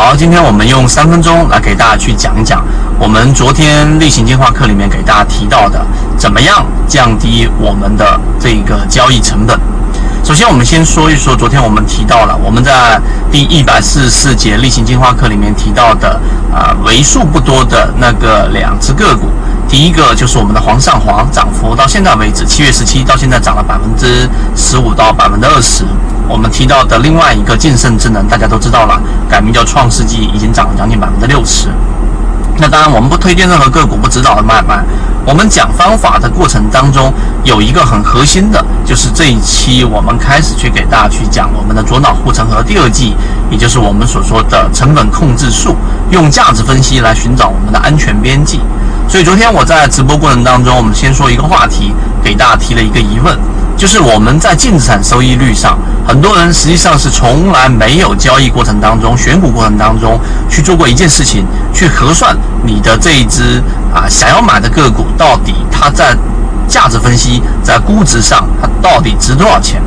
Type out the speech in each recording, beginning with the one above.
好，今天我们用三分钟来给大家去讲一讲我们昨天例行进化课里面给大家提到的，怎么样降低我们的这个交易成本。首先，我们先说一说昨天我们提到了我们在第一百四十四节例行进化课里面提到的啊，为数不多的那个两只个股。第一个就是我们的煌上煌，涨幅到现在为止，七月十七到现在涨了百分之十五到百分之二十。我们提到的另外一个晋盛智能，大家都知道了，改名叫创世纪，已经涨了将近百分之六十。那当然，我们不推荐任何个股，不指导的买卖。我们讲方法的过程当中，有一个很核心的，就是这一期我们开始去给大家去讲我们的左脑护城河第二季，也就是我们所说的成本控制术，用价值分析来寻找我们的安全边际。所以昨天我在直播过程当中，我们先说一个话题，给大家提了一个疑问。就是我们在净资产收益率上，很多人实际上是从来没有交易过程当中、选股过程当中去做过一件事情，去核算你的这一只啊想要买的个股到底它在价值分析、在估值上它到底值多少钱？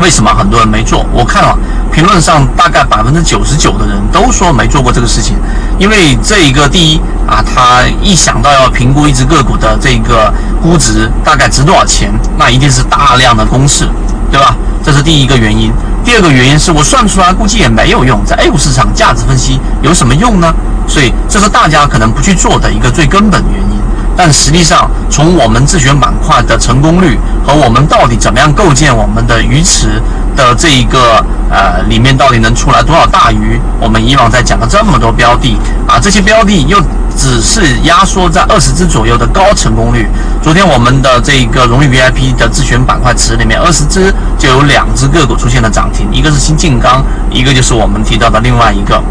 为什么很多人没做？我看了评论上大概百分之九十九的人都说没做过这个事情，因为这一个第一。啊，他一想到要评估一只个股的这个估值大概值多少钱，那一定是大量的公式，对吧？这是第一个原因。第二个原因是我算出来估计也没有用，在 A 股市场价值分析有什么用呢？所以这是大家可能不去做的一个最根本原因。但实际上，从我们自选板块的成功率和我们到底怎么样构建我们的鱼池的这一个呃里面到底能出来多少大鱼，我们以往在讲了这么多标的啊，这些标的又。只是压缩在二十只左右的高成功率。昨天我们的这个荣誉 VIP 的自选板块池里面，二十只就有两只个股出现了涨停，一个是新晋钢，一个就是我们提到的另外一个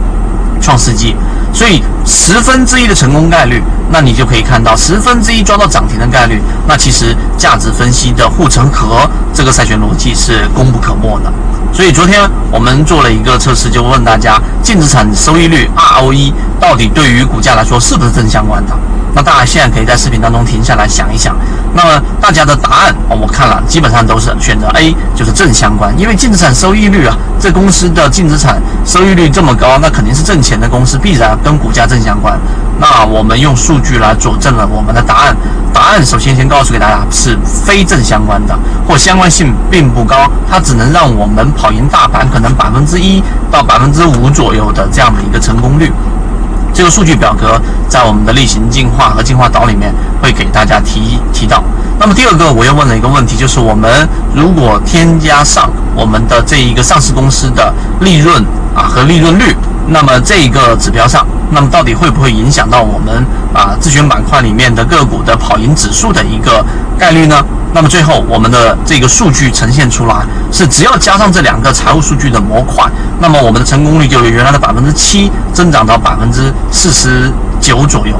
创世纪。所以十分之一的成功概率，那你就可以看到十分之一抓到涨停的概率，那其实价值分析的护城河这个筛选逻辑是功不可没的。所以昨天我们做了一个测试，就问大家净资产收益率 ROE 到底对于股价来说是不是正相关的？那大家现在可以在视频当中停下来想一想。那么大家的答案我看了，基本上都是选择 A，就是正相关。因为净资产收益率啊，这公司的净资产收益率这么高，那肯定是挣钱的公司，必然跟股价正相关。那我们用数据来佐证了我们的答案。答案首先先告诉给大家是非正相关的，或相关性并不高，它只能让我们跑赢大盘可能百分之一到百分之五左右的这样的一个成功率。这个数据表格在我们的例行进化和进化岛里面会给大家提提到。那么第二个我又问了一个问题，就是我们如果添加上我们的这一个上市公司的利润啊和利润率，那么这一个指标上。那么到底会不会影响到我们啊自选板块里面的个股的跑赢指数的一个概率呢？那么最后我们的这个数据呈现出来是，只要加上这两个财务数据的模块，那么我们的成功率就由原来的百分之七增长到百分之四十九左右。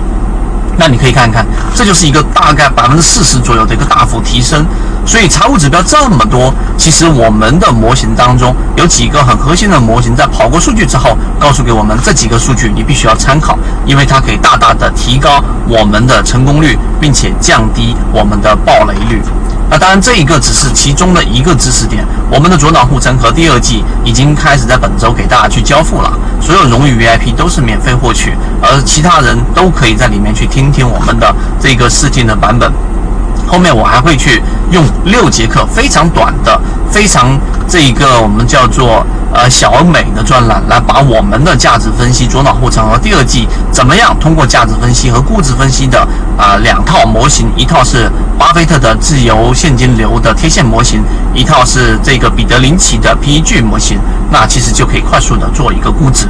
那你可以看看，这就是一个大概百分之四十左右的一个大幅提升。所以财务指标这么多，其实我们的模型当中有几个很核心的模型，在跑过数据之后，告诉给我们这几个数据你必须要参考，因为它可以大大的提高我们的成功率，并且降低我们的暴雷率。那当然，这一个只是其中的一个知识点。我们的左脑护城河第二季已经开始在本周给大家去交付了，所有荣誉 VIP 都是免费获取，而其他人都可以在里面去听听我们的这个试听的版本。后面我还会去用六节课非常短的、非常这一个我们叫做呃小而美的专栏，来把我们的价值分析左脑护城河第二季怎么样通过价值分析和估值分析的啊两套模型，一套是巴菲特的自由现金流的贴现模型，一套是这个彼得林奇的 PEG 模型，那其实就可以快速的做一个估值。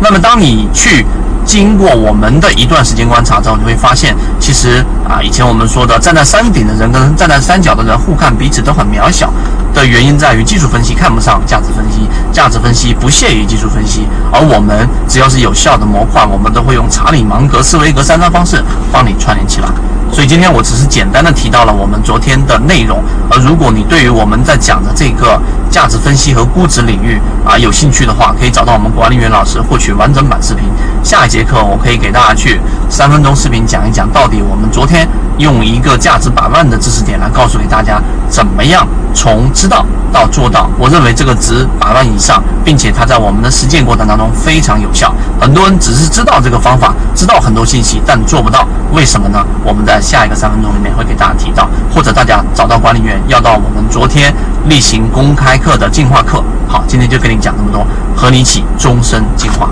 那么当你去。经过我们的一段时间观察之后，你会发现，其实啊，以前我们说的站在山顶的人跟站在山脚的人互看彼此都很渺小的原因，在于技术分析看不上价值分析，价值分析不屑于技术分析，而我们只要是有效的模块，我们都会用查理芒格、斯维格三张方式帮你串联起来。所以今天我只是简单的提到了我们昨天的内容，而如果你对于我们在讲的这个。价值分析和估值领域啊，有兴趣的话，可以找到我们管理员老师获取完整版视频。下一节课我可以给大家去三分钟视频讲一讲，到底我们昨天用一个价值百万的知识点来告诉给大家，怎么样从知道到做到。我认为这个值百万以上，并且它在我们的实践过程当中非常有效。很多人只是知道这个方法，知道很多信息，但做不到，为什么呢？我们在下一个三分钟里面会给大家提到，或者大家找到管理员要到我们昨天例行公开课的进化课。好，今天就跟你讲这么多，和你一起终身进化。